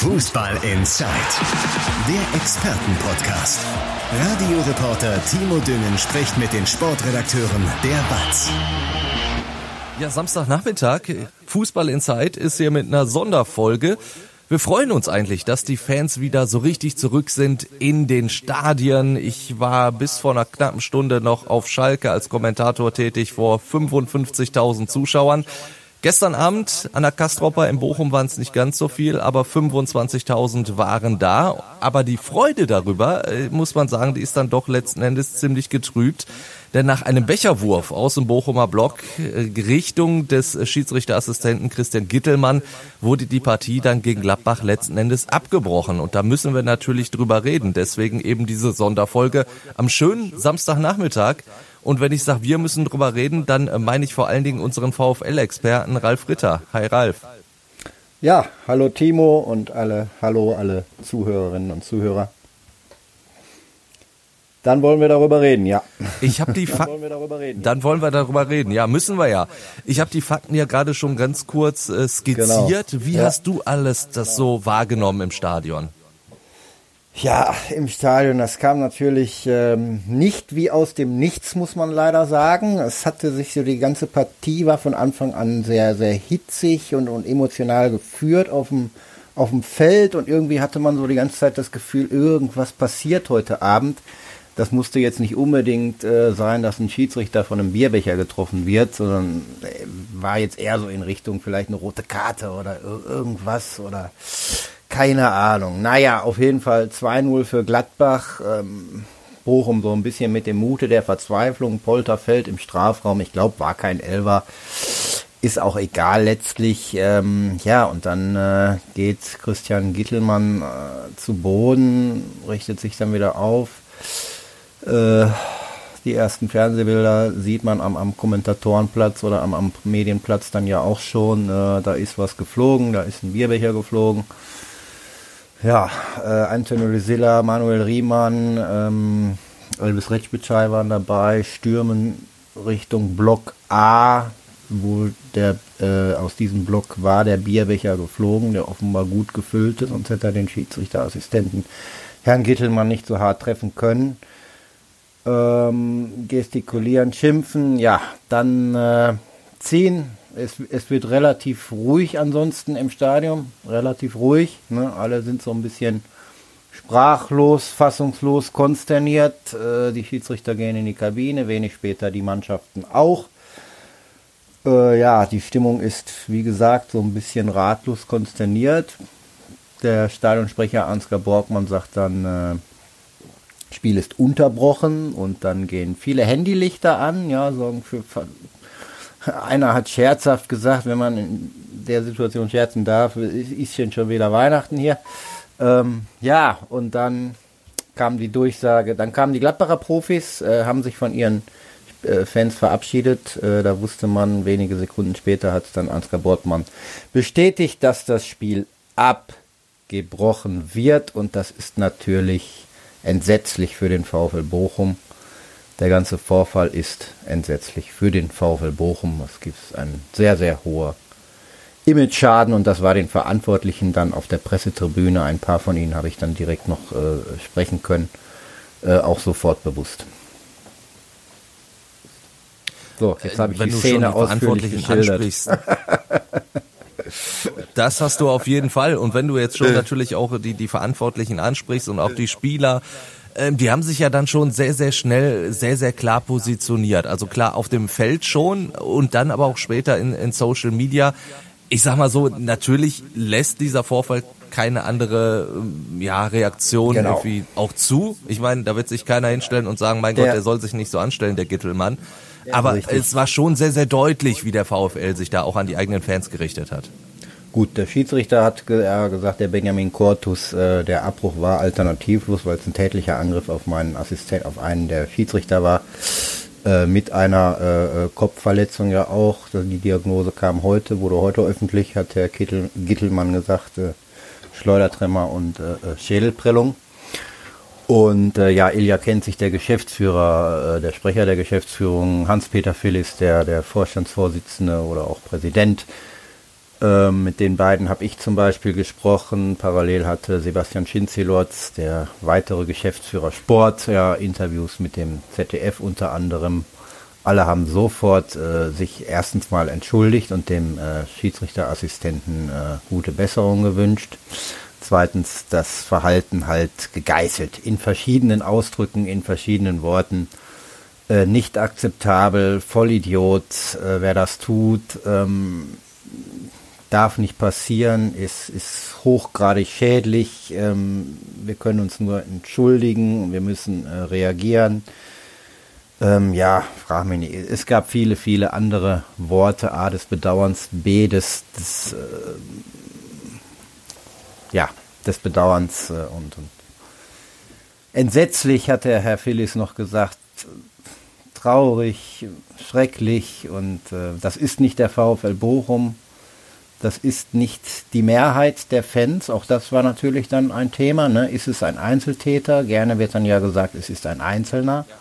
Fußball Inside, der Expertenpodcast. Radioreporter Timo Düngen spricht mit den Sportredakteuren der BATS. Ja, Samstagnachmittag, Fußball Inside ist hier mit einer Sonderfolge. Wir freuen uns eigentlich, dass die Fans wieder so richtig zurück sind in den Stadien. Ich war bis vor einer knappen Stunde noch auf Schalke als Kommentator tätig vor 55.000 Zuschauern. Gestern Abend an der Kastropper in Bochum waren es nicht ganz so viel, aber 25.000 waren da. Aber die Freude darüber, äh, muss man sagen, die ist dann doch letzten Endes ziemlich getrübt. Denn nach einem Becherwurf aus dem Bochumer Block äh, Richtung des Schiedsrichterassistenten Christian Gittelmann wurde die Partie dann gegen Gladbach letzten Endes abgebrochen. Und da müssen wir natürlich drüber reden. Deswegen eben diese Sonderfolge am schönen Samstagnachmittag. Und wenn ich sage, wir müssen drüber reden, dann äh, meine ich vor allen Dingen unseren VfL-Experten Ralf Ritter. Hi Ralf. Ja, hallo Timo und alle, hallo alle Zuhörerinnen und Zuhörer. Dann wollen wir darüber reden, ja. Ich habe die Fakten. Dann wollen wir darüber reden. Dann wollen wir darüber reden. Ja, müssen wir ja. Ich habe die Fakten ja gerade schon ganz kurz äh, skizziert. Genau. Wie ja. hast du alles das so wahrgenommen im Stadion? Ja, im Stadion, das kam natürlich ähm, nicht wie aus dem Nichts, muss man leider sagen. Es hatte sich so, die ganze Partie war von Anfang an sehr, sehr hitzig und, und emotional geführt auf dem, auf dem Feld und irgendwie hatte man so die ganze Zeit das Gefühl, irgendwas passiert heute Abend. Das musste jetzt nicht unbedingt äh, sein, dass ein Schiedsrichter von einem Bierbecher getroffen wird, sondern äh, war jetzt eher so in Richtung vielleicht eine rote Karte oder irgendwas oder keine Ahnung. Naja, auf jeden Fall 2-0 für Gladbach. Ähm, Bochum so ein bisschen mit dem Mute der Verzweiflung. Polterfeld im Strafraum. Ich glaube, war kein Elver. Ist auch egal letztlich. Ähm, ja, und dann äh, geht Christian Gittelmann äh, zu Boden, richtet sich dann wieder auf. Äh, die ersten Fernsehbilder sieht man am, am Kommentatorenplatz oder am, am Medienplatz dann ja auch schon. Äh, da ist was geflogen, da ist ein Bierbecher geflogen. Ja, äh, Antonio Lisilla, Manuel Riemann, ähm, Elvis Retschbitschei waren dabei, stürmen Richtung Block A, wo der äh, aus diesem Block war der Bierbecher geflogen, der offenbar gut gefüllt ist, sonst hätte er den Schiedsrichterassistenten Herrn Gittelmann nicht so hart treffen können. Ähm, gestikulieren, schimpfen, ja, dann äh, ziehen, es, es wird relativ ruhig ansonsten im Stadion, relativ ruhig. Ne? Alle sind so ein bisschen sprachlos, fassungslos, konsterniert. Äh, die Schiedsrichter gehen in die Kabine, wenig später die Mannschaften auch. Äh, ja, die Stimmung ist, wie gesagt, so ein bisschen ratlos konsterniert. Der Stadionsprecher Ansgar Borgmann sagt dann, äh, Spiel ist unterbrochen und dann gehen viele Handylichter an, ja, sorgen für einer hat scherzhaft gesagt, wenn man in der Situation scherzen darf, ist schon wieder Weihnachten hier. Ähm, ja, und dann kam die Durchsage, dann kamen die Gladbacher Profis, äh, haben sich von ihren äh, Fans verabschiedet. Äh, da wusste man, wenige Sekunden später hat dann Ansgar Bortmann bestätigt, dass das Spiel abgebrochen wird. Und das ist natürlich entsetzlich für den VfL Bochum. Der ganze Vorfall ist entsetzlich für den VfL Bochum. Es gibt einen sehr, sehr hoher Image-Schaden und das war den Verantwortlichen dann auf der Pressetribüne, ein paar von ihnen habe ich dann direkt noch äh, sprechen können, äh, auch sofort bewusst. So, jetzt habe ich Wenn die Szene ausführlich geschildert. Das hast du auf jeden Fall. Und wenn du jetzt schon natürlich auch die, die Verantwortlichen ansprichst und auch die Spieler, ähm, die haben sich ja dann schon sehr, sehr schnell, sehr, sehr klar positioniert. Also klar auf dem Feld schon und dann aber auch später in, in Social Media. Ich sag mal so, natürlich lässt dieser Vorfall keine andere ähm, ja, Reaktion genau. irgendwie auch zu. Ich meine, da wird sich keiner hinstellen und sagen, mein Gott, der soll sich nicht so anstellen, der Gittelmann. Aber richtig. es war schon sehr, sehr deutlich, wie der VfL sich da auch an die eigenen Fans gerichtet hat. Gut, der Schiedsrichter hat ge gesagt, der Benjamin Cortus, äh, der Abbruch war alternativlos, weil es ein tätlicher Angriff auf meinen Assistent, auf einen der Schiedsrichter war, äh, mit einer äh, Kopfverletzung ja auch. Die Diagnose kam heute, wurde heute öffentlich, hat Herr Kittel, Gittelmann gesagt, äh, Schleudertremmer und Schädelprellung. Und äh, ja, Ilja kennt sich der Geschäftsführer, äh, der Sprecher der Geschäftsführung, Hans-Peter Phillis, der, der Vorstandsvorsitzende oder auch Präsident Ähm, mit den beiden habe ich zum Beispiel gesprochen. Parallel hatte Sebastian Schinzelotz, der weitere Geschäftsführer Sport, ja, Interviews mit dem ZDF unter anderem. Alle haben sofort äh, sich erstens mal entschuldigt und dem äh, Schiedsrichterassistenten äh, gute Besserung gewünscht. Zweitens das Verhalten halt gegeißelt in verschiedenen Ausdrücken, in verschiedenen Worten. Äh, nicht akzeptabel, Vollidiot, äh, wer das tut. Ähm, darf nicht passieren, ist, ist hochgradig schädlich. Ähm, wir können uns nur entschuldigen, wir müssen äh, reagieren. Ähm, ja, frag mich nicht. Es gab viele, viele andere Worte. A des Bedauerns, B des, des äh, ja, des Bedauerns äh, und, und entsetzlich hat der Herr Phillis noch gesagt, traurig, schrecklich und äh, das ist nicht der VfL Bochum. Das ist nicht die Mehrheit der Fans. Auch das war natürlich dann ein Thema. Ne? Ist es ein Einzeltäter? Gerne wird dann ja gesagt, es ist ein Einzelner. Ja.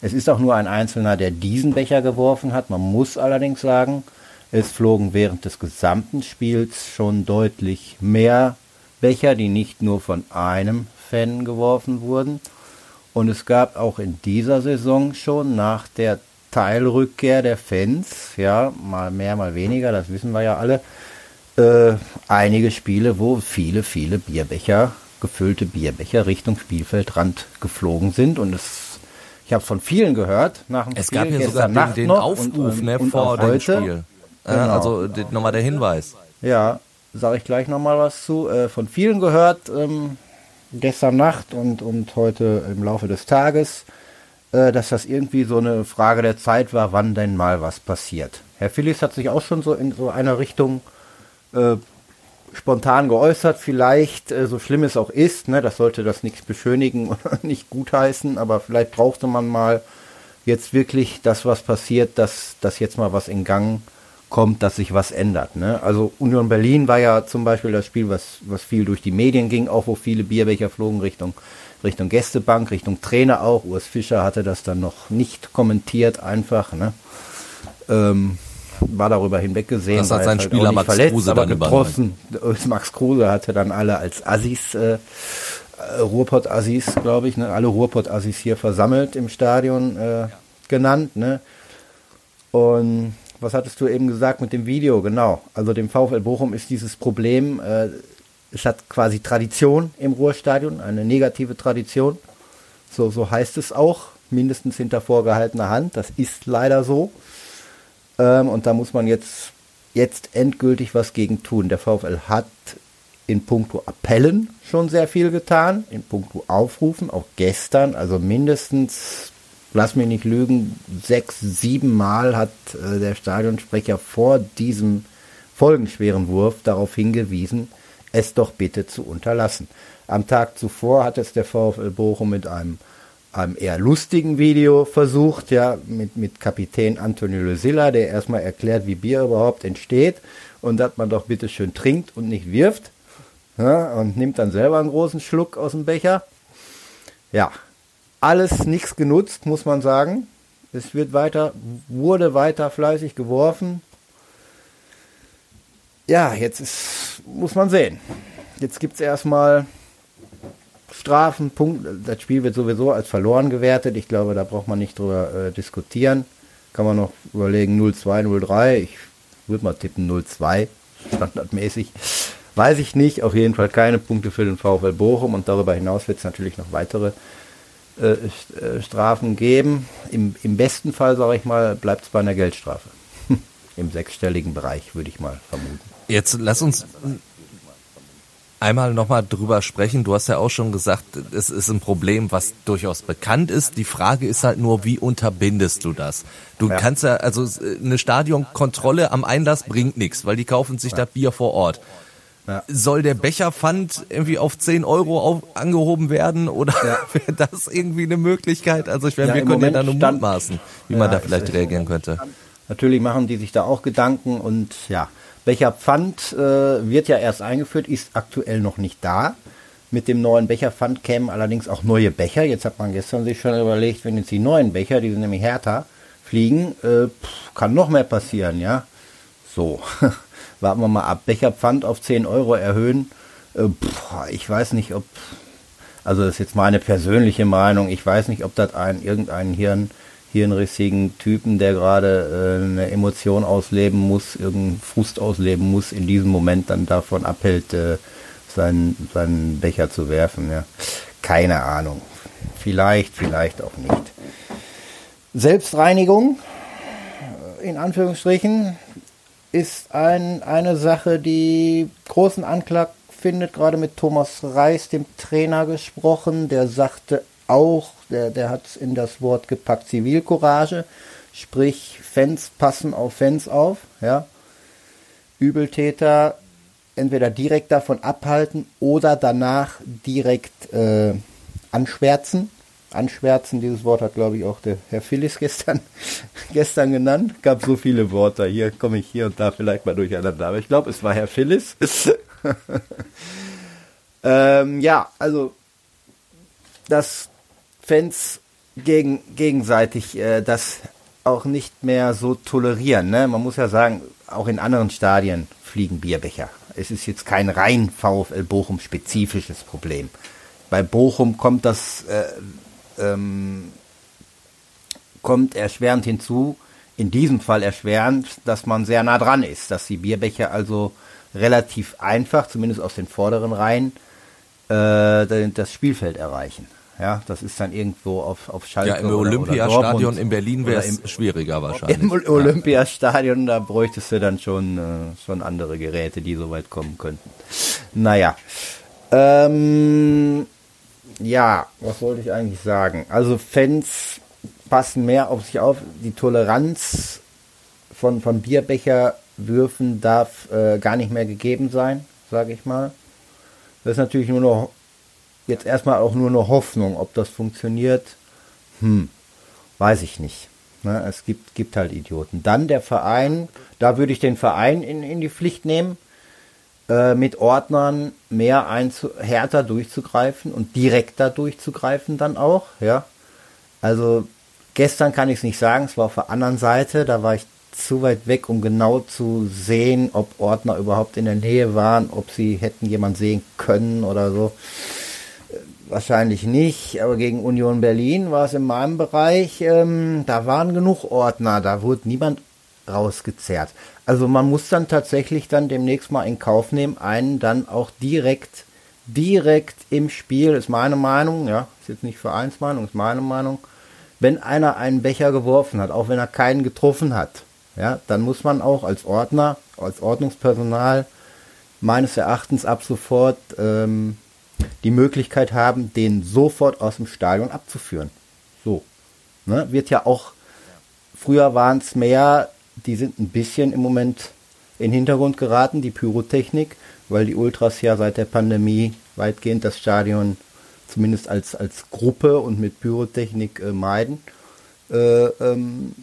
Es ist auch nur ein Einzelner, der diesen Becher geworfen hat. Man muss allerdings sagen, es flogen während des gesamten Spiels schon deutlich mehr Becher, die nicht nur von einem Fan geworfen wurden. Und es gab auch in dieser Saison schon nach der Teilrückkehr der Fans, ja, mal mehr, mal weniger, das wissen wir ja alle, äh, einige Spiele, wo viele, viele Bierbecher, gefüllte Bierbecher Richtung Spielfeldrand geflogen sind und es, ich habe von vielen gehört nach dem es Spiel. Es gab ja sogar den, den Aufruf und, ne, und vor dem Spiel. Genau. Also nochmal der Hinweis. Ja, sage ich gleich nochmal was zu. Äh, von vielen gehört ähm, gestern Nacht und, und heute im Laufe des Tages, äh, dass das irgendwie so eine Frage der Zeit war, wann denn mal was passiert. Herr Phillips hat sich auch schon so in so einer Richtung äh, spontan geäußert, vielleicht, äh, so schlimm es auch ist, ne, das sollte das nicht beschönigen oder nicht gutheißen, aber vielleicht brauchte man mal jetzt wirklich das, was passiert, dass, dass jetzt mal was in Gang kommt, dass sich was ändert. Ne? Also Union Berlin war ja zum Beispiel das Spiel, was, was viel durch die Medien ging, auch wo viele Bierbecher flogen Richtung, Richtung Gästebank, Richtung Trainer auch. Urs Fischer hatte das dann noch nicht kommentiert, einfach. Ne? Ähm, war darüber hinweggesehen. Das hat sein halt Spieler Max verletzt, Kruse aber getroffen. Max Kruse hatte dann alle als Assis, äh, Ruhrpott-Assis, glaube ich, ne? alle Ruhrpott-Assis hier versammelt im Stadion äh, genannt. Ne? Und was hattest du eben gesagt mit dem Video? Genau. Also dem VfL Bochum ist dieses Problem, äh, es hat quasi Tradition im Ruhrstadion, eine negative Tradition. So, so heißt es auch, mindestens hinter vorgehaltener Hand. Das ist leider so. Ähm, und da muss man jetzt, jetzt endgültig was gegen tun. Der VfL hat in puncto Appellen schon sehr viel getan, in puncto Aufrufen, auch gestern, also mindestens, lass mich nicht lügen, sechs, sieben Mal hat äh, der Stadionsprecher vor diesem folgenschweren Wurf darauf hingewiesen, es doch bitte zu unterlassen. Am Tag zuvor hat es der VfL Bochum mit einem einem eher lustigen Video versucht, ja, mit, mit Kapitän Antonio Lucilla, der erstmal erklärt, wie Bier überhaupt entsteht und dass man doch bitte schön trinkt und nicht wirft. Ja, und nimmt dann selber einen großen Schluck aus dem Becher. Ja, alles nichts genutzt, muss man sagen. Es wird weiter, wurde weiter fleißig geworfen. Ja, jetzt ist, muss man sehen. Jetzt gibt es erstmal Strafen, Punkt. Das Spiel wird sowieso als verloren gewertet. Ich glaube, da braucht man nicht drüber äh, diskutieren. Kann man noch überlegen 0-2, 0-3. Ich würde mal tippen 0-2, standardmäßig. Weiß ich nicht. Auf jeden Fall keine Punkte für den VfL Bochum. Und darüber hinaus wird es natürlich noch weitere äh, äh, Strafen geben. Im, Im besten Fall, sage ich mal, bleibt es bei einer Geldstrafe. Im sechsstelligen Bereich, würde ich mal vermuten. Jetzt lass uns einmal nochmal drüber sprechen. Du hast ja auch schon gesagt, es ist ein Problem, was durchaus bekannt ist. Die Frage ist halt nur, wie unterbindest du das? Du ja. kannst ja, also eine Stadionkontrolle am Einlass bringt nichts, weil die kaufen sich ja. da Bier vor Ort. Ja. Soll der Becherpfand irgendwie auf 10 Euro auf, angehoben werden oder ja. wäre das irgendwie eine Möglichkeit? Also ich meine, ja, wir können ja da nur mutmaßen, wie man da vielleicht reagieren könnte. Natürlich machen die sich da auch Gedanken und ja, Becherpfand äh, wird ja erst eingeführt, ist aktuell noch nicht da. Mit dem neuen Becherpfand kämen allerdings auch neue Becher. Jetzt hat man gestern sich schon überlegt, wenn jetzt die neuen Becher, die sind nämlich härter, fliegen, äh, pff, kann noch mehr passieren, ja. So. warten wir mal ab. Becherpfand auf 10 Euro erhöhen. Äh, ich weiß nicht, ob, also das ist jetzt meine persönliche Meinung, ich weiß nicht, ob das ein, irgendeinen Hirn, hirnrissigen Typen, der gerade äh, eine Emotion ausleben muss, irgendeinen Frust ausleben muss, in diesem Moment dann davon abhält, äh, seinen, seinen Becher zu werfen. Ja. Keine Ahnung. Vielleicht, vielleicht auch nicht. Selbstreinigung, in Anführungsstrichen, ist ein, eine Sache, die großen Anklang findet, gerade mit Thomas Reis, dem Trainer, gesprochen. Der sagte auch, der, der hat es in das Wort gepackt, Zivilcourage, sprich Fans passen auf Fans auf, ja. Übeltäter entweder direkt davon abhalten oder danach direkt äh, anschwärzen. Anschwärzen, dieses Wort hat, glaube ich, auch der Herr Phillis gestern, gestern genannt. Gab so viele Worte. Hier komme ich hier und da vielleicht mal durcheinander. Aber ich glaube, es war Herr Phillis. ähm, ja, also, dass Fans gegen, gegenseitig äh, das auch nicht mehr so tolerieren. Ne? Man muss ja sagen, auch in anderen Stadien fliegen Bierbecher. Es ist jetzt kein rein VfL Bochum spezifisches Problem. Bei Bochum kommt das äh, ähm, kommt erschwerend hinzu, in diesem Fall erschwerend, dass man sehr nah dran ist, dass die Bierbecher also relativ einfach, zumindest aus den vorderen Reihen, äh, das Spielfeld erreichen. Ja, das ist dann irgendwo auf, auf Schalke. Ja, im Olympiastadion in Berlin wäre es schwieriger wahrscheinlich. Im Olympiastadion, da bräuchtest du dann schon, äh, schon andere Geräte, die so weit kommen könnten. Naja. Ähm, ja, was wollte ich eigentlich sagen? Also Fans passen mehr auf sich auf. Die Toleranz von, von Bierbecherwürfen darf äh, gar nicht mehr gegeben sein, sage ich mal. Das ist natürlich nur noch jetzt erstmal auch nur eine Hoffnung. Ob das funktioniert, hm, weiß ich nicht. Ne, es gibt, gibt halt Idioten. Dann der Verein, da würde ich den Verein in, in die Pflicht nehmen, äh, mit Ordnern mehr einzu härter durchzugreifen und direkter durchzugreifen dann auch, ja. Also gestern kann ich es nicht sagen, es war auf der anderen Seite, da war ich zu weit weg, um genau zu sehen, ob Ordner überhaupt in der Nähe waren, ob sie hätten jemand sehen können oder so. Wahrscheinlich nicht, aber gegen Union Berlin war es in meinem Bereich, ähm, da waren genug Ordner, da wurde niemand rausgezerrt. Also man muss dann tatsächlich dann demnächst mal in Kauf nehmen, einen dann auch direkt, direkt im Spiel, ist meine Meinung, ja, ist jetzt nicht Vereinsmeinung, ist meine Meinung, wenn einer einen Becher geworfen hat, auch wenn er keinen getroffen hat, ja, dann muss man auch als Ordner, als Ordnungspersonal meines Erachtens ab sofort ähm, die Möglichkeit haben, den sofort aus dem Stadion abzuführen. So. Ne? Wird ja auch, früher waren es mehr, die sind ein bisschen im Moment in den Hintergrund geraten, die Pyrotechnik, weil die Ultras ja seit der Pandemie weitgehend das Stadion zumindest als, als Gruppe und mit Pyrotechnik äh, meiden. Äh, ähm,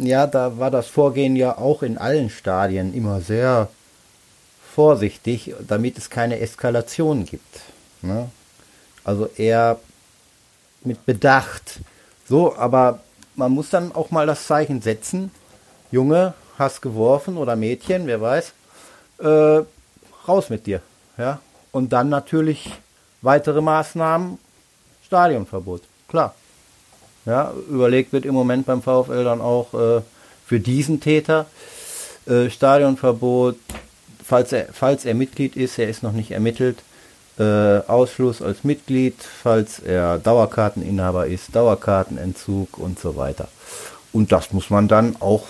ja, da war das Vorgehen ja auch in allen Stadien immer sehr vorsichtig, damit es keine Eskalation gibt. Ne? Also eher mit Bedacht. So, aber man muss dann auch mal das Zeichen setzen. Junge, hast geworfen oder Mädchen, wer weiß. Äh, raus mit dir. Ja? Und dann natürlich weitere Maßnahmen, Stadionverbot. Klar. Ja, überlegt wird im Moment beim VfL dann auch äh, für diesen Täter äh, Stadionverbot, falls er, falls er Mitglied ist, er ist noch nicht ermittelt, äh, Ausschluss als Mitglied, falls er Dauerkarteninhaber ist, Dauerkartenentzug und so weiter. Und das muss man dann auch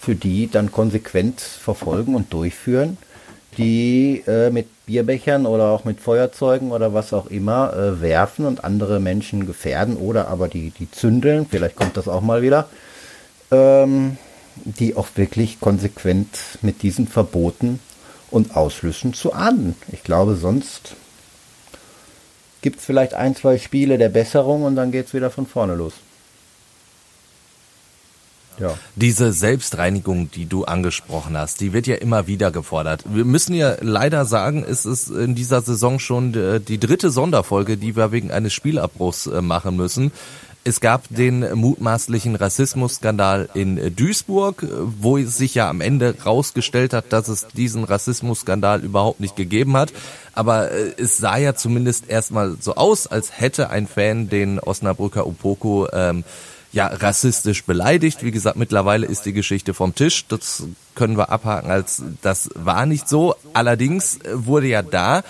für die dann konsequent verfolgen und durchführen, die äh, mit Bierbechern oder auch mit Feuerzeugen oder was auch immer äh, werfen und andere Menschen gefährden oder aber die, die zündeln, vielleicht kommt das auch mal wieder, ähm, die auch wirklich konsequent mit diesen Verboten und Ausschlüssen zu ahnden. Ich glaube, sonst gibt es vielleicht ein, zwei Spiele der Besserung und dann geht es wieder von vorne los. Ja. Diese Selbstreinigung, die du angesprochen hast, die wird ja immer wieder gefordert. Wir müssen ja leider sagen, es ist in dieser Saison schon die dritte Sonderfolge, die wir wegen eines Spielabbruchs äh, machen müssen. Es gab den mutmaßlichen Rassismusskandal in Duisburg, wo es sich ja am Ende rausgestellt hat, dass es diesen Rassismusskandal überhaupt nicht gegeben hat. Aber äh, es sah ja zumindest erstmal so aus, als hätte ein Fan den Osnabrücker Upoko ähm, ja rassistisch beleidigt. Wie gesagt, mittlerweile ist die Geschichte vom Tisch. Das können wir abhaken als das war nicht so. Allerdings wurde ja da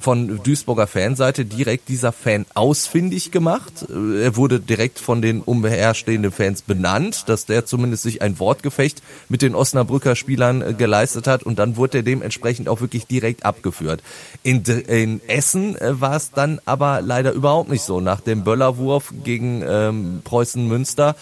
von Duisburger Fanseite direkt dieser Fan ausfindig gemacht. Er wurde direkt von den umherstehenden Fans benannt, dass der zumindest sich ein Wortgefecht mit den Osnabrücker Spielern äh, geleistet hat und dann wurde er dementsprechend auch wirklich direkt abgeführt. In, in Essen äh, war es dann aber leider überhaupt nicht so. Nach dem Böllerwurf gegen ähm, Preußen Münster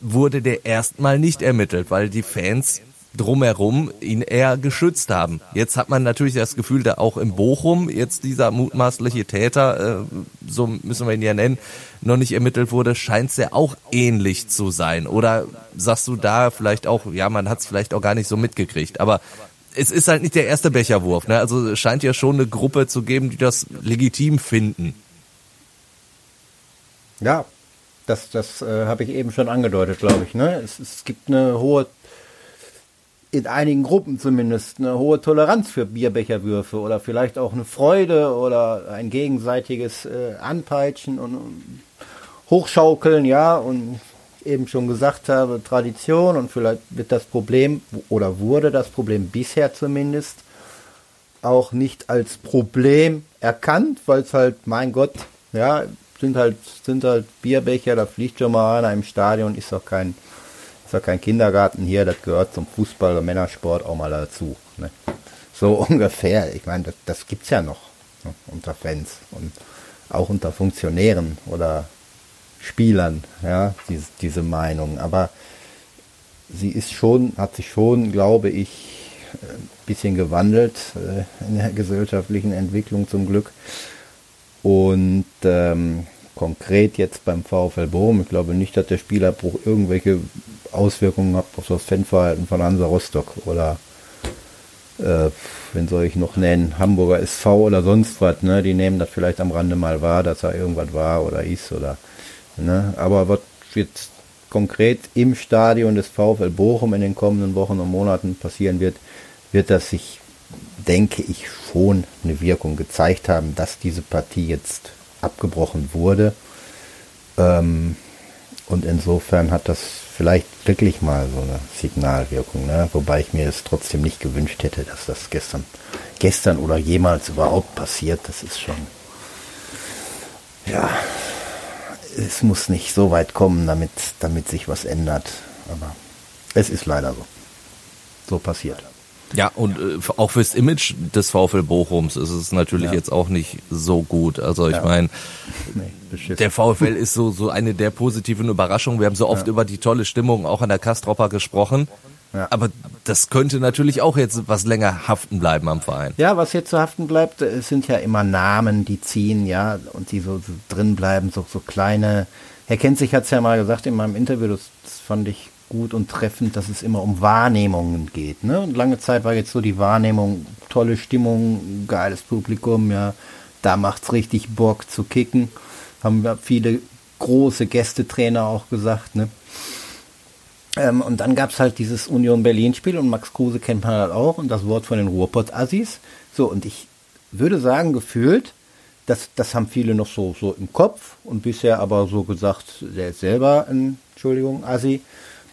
wurde der erstmal nicht ermittelt, weil die Fans drumherum ihn eher geschützt haben. Jetzt hat man natürlich das Gefühl, da auch in Bochum jetzt dieser mutmaßliche Täter, äh, so müssen wir ihn ja nennen, noch nicht ermittelt wurde, scheint es ja auch ähnlich zu sein. Oder sagst du da vielleicht auch, ja, man hat es vielleicht auch gar nicht so mitgekriegt, aber es ist halt nicht der erste Becherwurf. Ne? Also es scheint ja schon eine Gruppe zu geben, die das legitim finden. Ja, das, das äh, habe ich eben schon angedeutet, glaube ich. Ne? Es, es gibt eine hohe in einigen Gruppen zumindest eine hohe Toleranz für Bierbecherwürfe oder vielleicht auch eine Freude oder ein gegenseitiges äh, Anpeitschen und Hochschaukeln, ja, und eben schon gesagt habe, Tradition und vielleicht wird das Problem oder wurde das Problem bisher zumindest auch nicht als Problem erkannt, weil es halt, mein Gott, ja, sind halt, sind halt Bierbecher, da fliegt schon mal einer im Stadion, ist doch kein, ist ja kein Kindergarten hier, das gehört zum Fußball oder Männersport auch mal dazu. Ne? So ungefähr. Ich meine, das, das es ja noch ne? unter Fans und auch unter Funktionären oder Spielern, ja, diese, diese Meinung. Aber sie ist schon, hat sich schon, glaube ich, ein bisschen gewandelt äh, in der gesellschaftlichen Entwicklung zum Glück. Und ähm, konkret jetzt beim VfL Bochum, ich glaube nicht, dass der Spielerbruch irgendwelche Auswirkungen hat auf das Fanverhalten von Hansa Rostock oder äh, wen soll ich noch nennen, Hamburger SV oder sonst was, ne? Die nehmen das vielleicht am Rande mal wahr, dass da irgendwas war oder ist oder ne? Aber was jetzt konkret im Stadion des VfL Bochum in den kommenden Wochen und Monaten passieren wird, wird das sich, denke ich, schon eine Wirkung gezeigt haben, dass diese Partie jetzt abgebrochen wurde. Ähm, und insofern hat das vielleicht wirklich mal so eine Signalwirkung, ne? wobei ich mir es trotzdem nicht gewünscht hätte, dass das gestern, gestern oder jemals überhaupt passiert. Das ist schon, ja, es muss nicht so weit kommen, damit, damit sich was ändert. Aber es ist leider so. So passiert. Ja, und äh, auch fürs Image des VfL Bochums ist es natürlich ja. jetzt auch nicht so gut. Also ich ja. meine, nee, der VfL ist so, so eine der positiven Überraschungen. Wir haben so oft ja. über die tolle Stimmung auch an der Kastropper gesprochen. Aber das könnte natürlich auch jetzt was länger haften bleiben am Verein. Ja, was jetzt zu haften bleibt, es sind ja immer Namen, die ziehen, ja, und die so, so drin bleiben, so, so kleine. Herr Kenzig hat es ja mal gesagt in meinem Interview, das, das fand ich gut und treffend, dass es immer um Wahrnehmungen geht. Ne? Und lange Zeit war jetzt so die Wahrnehmung, tolle Stimmung, geiles Publikum, ja, da macht's richtig Bock zu kicken. Haben wir viele große Gästetrainer auch gesagt, ne? Ähm, und dann gab's halt dieses Union Berlin-Spiel und Max Kruse kennt man halt auch und das Wort von den Ruhrpott-Assis. So, und ich würde sagen, gefühlt, das, das haben viele noch so, so im Kopf und bisher aber so gesagt, der ist selber ein, Entschuldigung, Assi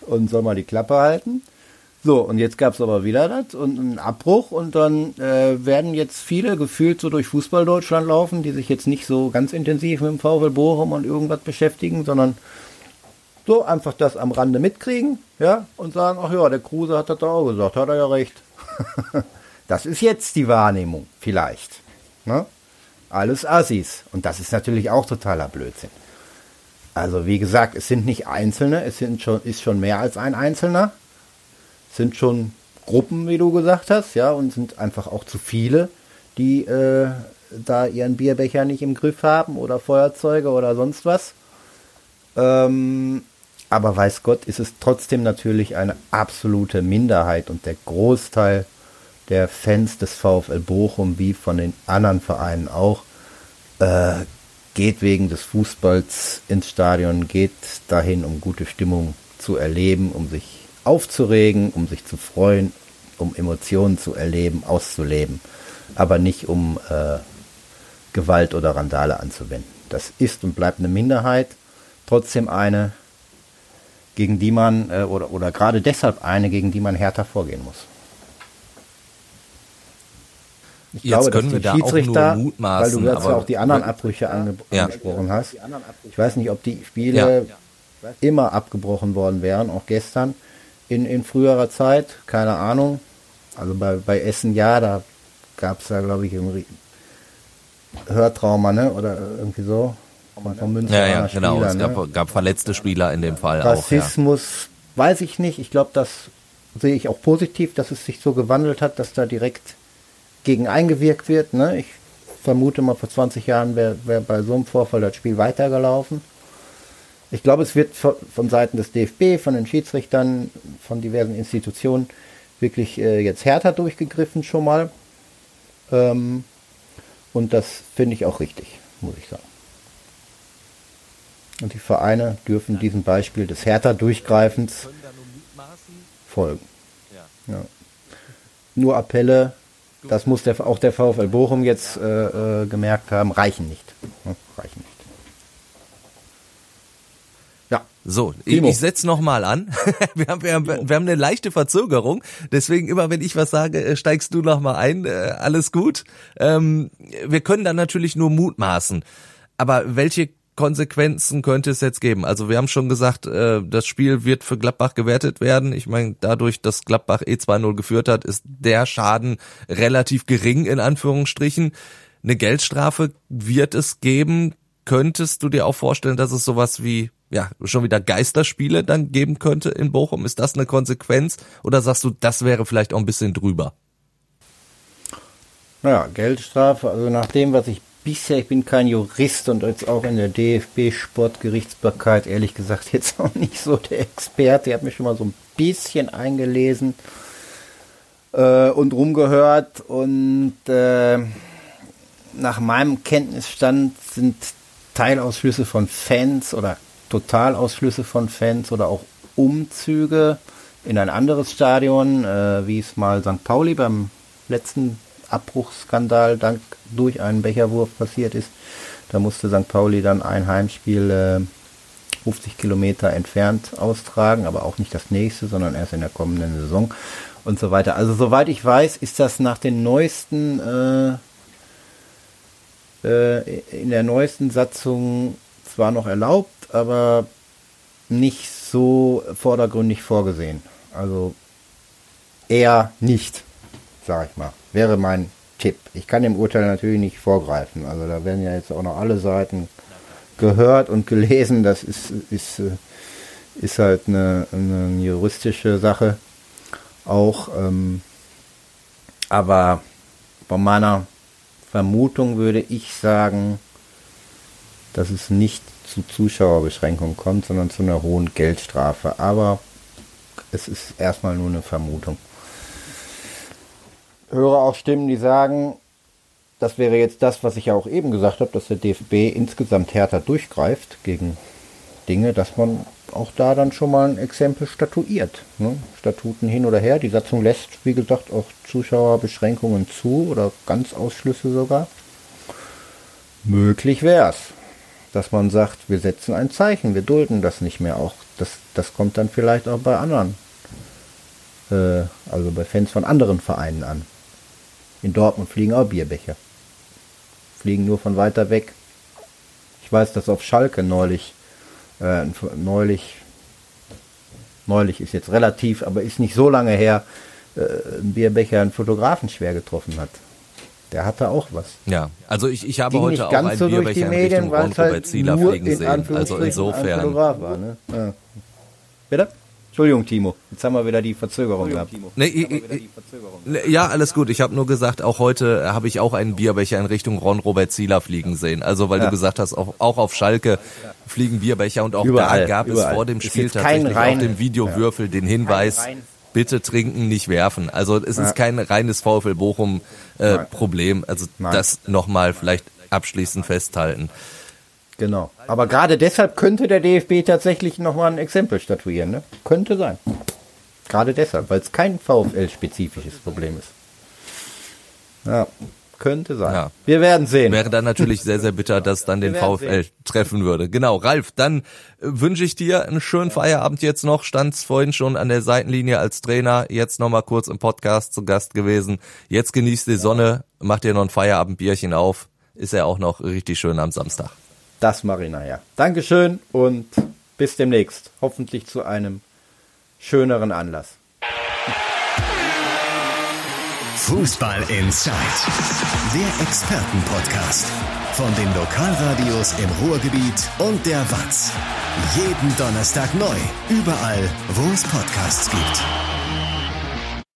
und soll mal die Klappe halten. So, und jetzt gab es aber wieder das und einen Abbruch und dann äh, werden jetzt viele gefühlt so durch Fußball Deutschland laufen, die sich jetzt nicht so ganz intensiv mit dem VfL Bochum und irgendwas beschäftigen, sondern so einfach das am Rande mitkriegen, ja, und sagen, ach ja, der Kruse hat das auch gesagt, hat er ja recht. das ist jetzt die Wahrnehmung, vielleicht. Ne? Alles Assis. Und das ist natürlich auch totaler Blödsinn. Also wie gesagt, es sind nicht Einzelne, es sind schon, ist schon mehr als ein Einzelner. Es sind schon Gruppen, wie du gesagt hast, ja, und sind einfach auch zu viele, die äh, da ihren Bierbecher nicht im Griff haben oder Feuerzeuge oder sonst was. Ähm, aber weiß Gott, ist es trotzdem natürlich eine absolute Minderheit und der Großteil der Fans des VfL Bochum wie von den anderen Vereinen auch äh, geht wegen des Fußballs ins Stadion, geht dahin, um gute Stimmung zu erleben, um sich aufzuregen, um sich zu freuen, um Emotionen zu erleben, auszuleben, aber nicht um äh, Gewalt oder Randale anzuwenden. Das ist und bleibt eine Minderheit, trotzdem eine, gegen die man, äh, oder, oder gerade deshalb eine, gegen die man härter vorgehen muss. Ich Jetzt glaube, können wir da Schiedsrichter, auch nur mutmaßen, weil du jetzt ja auch die anderen Abbrüche ange ja. angesprochen hast. Ich weiß nicht, ob die Spiele ja. immer abgebrochen worden wären, auch gestern in, in früherer Zeit, keine Ahnung. Also bei, bei Essen ja, da gab es ja, glaube ich, irgendwie Hörtrauma, ne? Oder irgendwie so. Von, von Münster ja, ja, genau. Spieler, es gab, ne? gab, verletzte Spieler in dem Fall Rassismus auch, ja. weiß ich nicht. Ich glaube, das sehe ich auch positiv, dass es sich so gewandelt hat, dass da direkt gegen eingewirkt wird. Ne? Ich vermute mal, vor 20 Jahren wäre wär bei so einem Vorfall das Spiel weitergelaufen. Ich glaube, es wird von Seiten des DFB, von den Schiedsrichtern, von diversen Institutionen wirklich äh, jetzt härter durchgegriffen schon mal. Ähm, und das finde ich auch richtig, muss ich sagen. Und die Vereine dürfen diesem Beispiel des härter Durchgreifens folgen. Ja. Nur Appelle, das muss der, auch der VfL Bochum jetzt äh, äh, gemerkt haben, reichen nicht. Ja, reichen nicht. Ja. So, ich, ich setze nochmal an. wir, haben, wir, haben, wir haben eine leichte Verzögerung. Deswegen immer, wenn ich was sage, äh, steigst du nochmal ein. Äh, alles gut. Ähm, wir können dann natürlich nur mutmaßen. Aber welche Konsequenzen könnte es jetzt geben? Also wir haben schon gesagt, äh, das Spiel wird für Gladbach gewertet werden. Ich meine, dadurch, dass Gladbach e 2-0 geführt hat, ist der Schaden relativ gering in Anführungsstrichen. Eine Geldstrafe wird es geben. Könntest du dir auch vorstellen, dass es sowas wie ja schon wieder Geisterspiele dann geben könnte in Bochum? Ist das eine Konsequenz oder sagst du, das wäre vielleicht auch ein bisschen drüber? Naja, Geldstrafe, also nach dem, was ich bisher, ich bin kein Jurist und jetzt auch in der DFB-Sportgerichtsbarkeit ehrlich gesagt jetzt auch nicht so der Experte. Ich habe mich schon mal so ein bisschen eingelesen äh, und rumgehört und äh, nach meinem Kenntnisstand sind Teilausschlüsse von Fans oder Totalausschlüsse von Fans oder auch Umzüge in ein anderes Stadion, äh, wie es mal St. Pauli beim letzten Abbruchsskandal dank durch einen Becherwurf passiert ist. Da musste St. Pauli dann ein Heimspiel äh, 50 Kilometer entfernt austragen, aber auch nicht das nächste, sondern erst in der kommenden Saison und so weiter. Also soweit ich weiß, ist das nach den neuesten äh, äh, in der neuesten Satzung zwar noch erlaubt, aber nicht so vordergründig vorgesehen. Also eher nicht, sag ich mal wäre mein Tipp. Ich kann dem Urteil natürlich nicht vorgreifen. Also da werden ja jetzt auch noch alle Seiten gehört und gelesen. Das ist, ist, äh, ist halt eine, eine juristische Sache auch. Ähm, aber von meiner Vermutung würde ich sagen, dass es nicht zu Zuschauerbeschränkungen kommt, sondern zu einer hohen Geldstrafe. Aber es ist erstmal nur eine Vermutung höre auch Stimmen, die sagen, das wäre jetzt das, was ich ja auch eben gesagt habe, dass der DFB insgesamt härter durchgreift gegen Dinge, dass man auch da dann schon mal ein Exempel statuiert. Ne? Statuten hin oder her. Die Satzung lässt, wie gesagt, auch Zuschauerbeschränkungen zu oder Ganzausschlüsse sogar. Möglich wäre es, dass man sagt, wir setzen ein Zeichen, wir dulden das nicht mehr. Auch das, das kommt dann vielleicht auch bei anderen, äh, also bei Fans von anderen Vereinen an. In Dortmund fliegen auch Bierbecher. Fliegen nur von weiter weg. Ich weiß, dass auf Schalke neulich, äh, neulich, neulich ist jetzt relativ, aber ist nicht so lange her, äh, ein Bierbecher einen Fotografen schwer getroffen hat. Der hatte auch was. Ja, also ich, ich habe Ging heute auch einen so Bierbecher Medien, in Richtung Ron Robert Zieler halt fliegen sehen. Also insofern. War, ne? ja. Bitte? Entschuldigung, Timo. Jetzt haben wir wieder die Verzögerung gehabt. Nee, ich, ich, nee, ja, alles gut. Ich habe nur gesagt, auch heute habe ich auch einen Bierbecher in Richtung Ron Robert Zieler fliegen sehen. Also weil ja. du gesagt hast, auch, auch auf Schalke fliegen Bierbecher und auch überall, da gab überall. es vor dem Spiel tatsächlich rein, auf dem Videowürfel ja. den Hinweis, bitte trinken, nicht werfen. Also es ist kein reines VfL Bochum äh, Problem. Also Nein. das nochmal vielleicht abschließend festhalten. Genau. Aber gerade deshalb könnte der DFB tatsächlich nochmal ein Exempel statuieren. Ne? Könnte sein. Gerade deshalb, weil es kein VfL-spezifisches Problem ist. Ja, könnte sein. Ja. Wir werden sehen. Wäre dann natürlich sehr, sehr bitter, dass dann den VfL sehen. treffen würde. Genau, Ralf, dann äh, wünsche ich dir einen schönen Feierabend jetzt noch. Stand's vorhin schon an der Seitenlinie als Trainer, jetzt nochmal kurz im Podcast zu Gast gewesen. Jetzt genießt die Sonne, macht dir noch ein Feierabendbierchen auf. Ist ja auch noch richtig schön am Samstag. Das mache ich nachher. Dankeschön und bis demnächst. Hoffentlich zu einem schöneren Anlass. Fußball Inside, der Expertenpodcast von den Lokalradios im Ruhrgebiet und der Watz. Jeden Donnerstag neu, überall, wo es Podcasts gibt.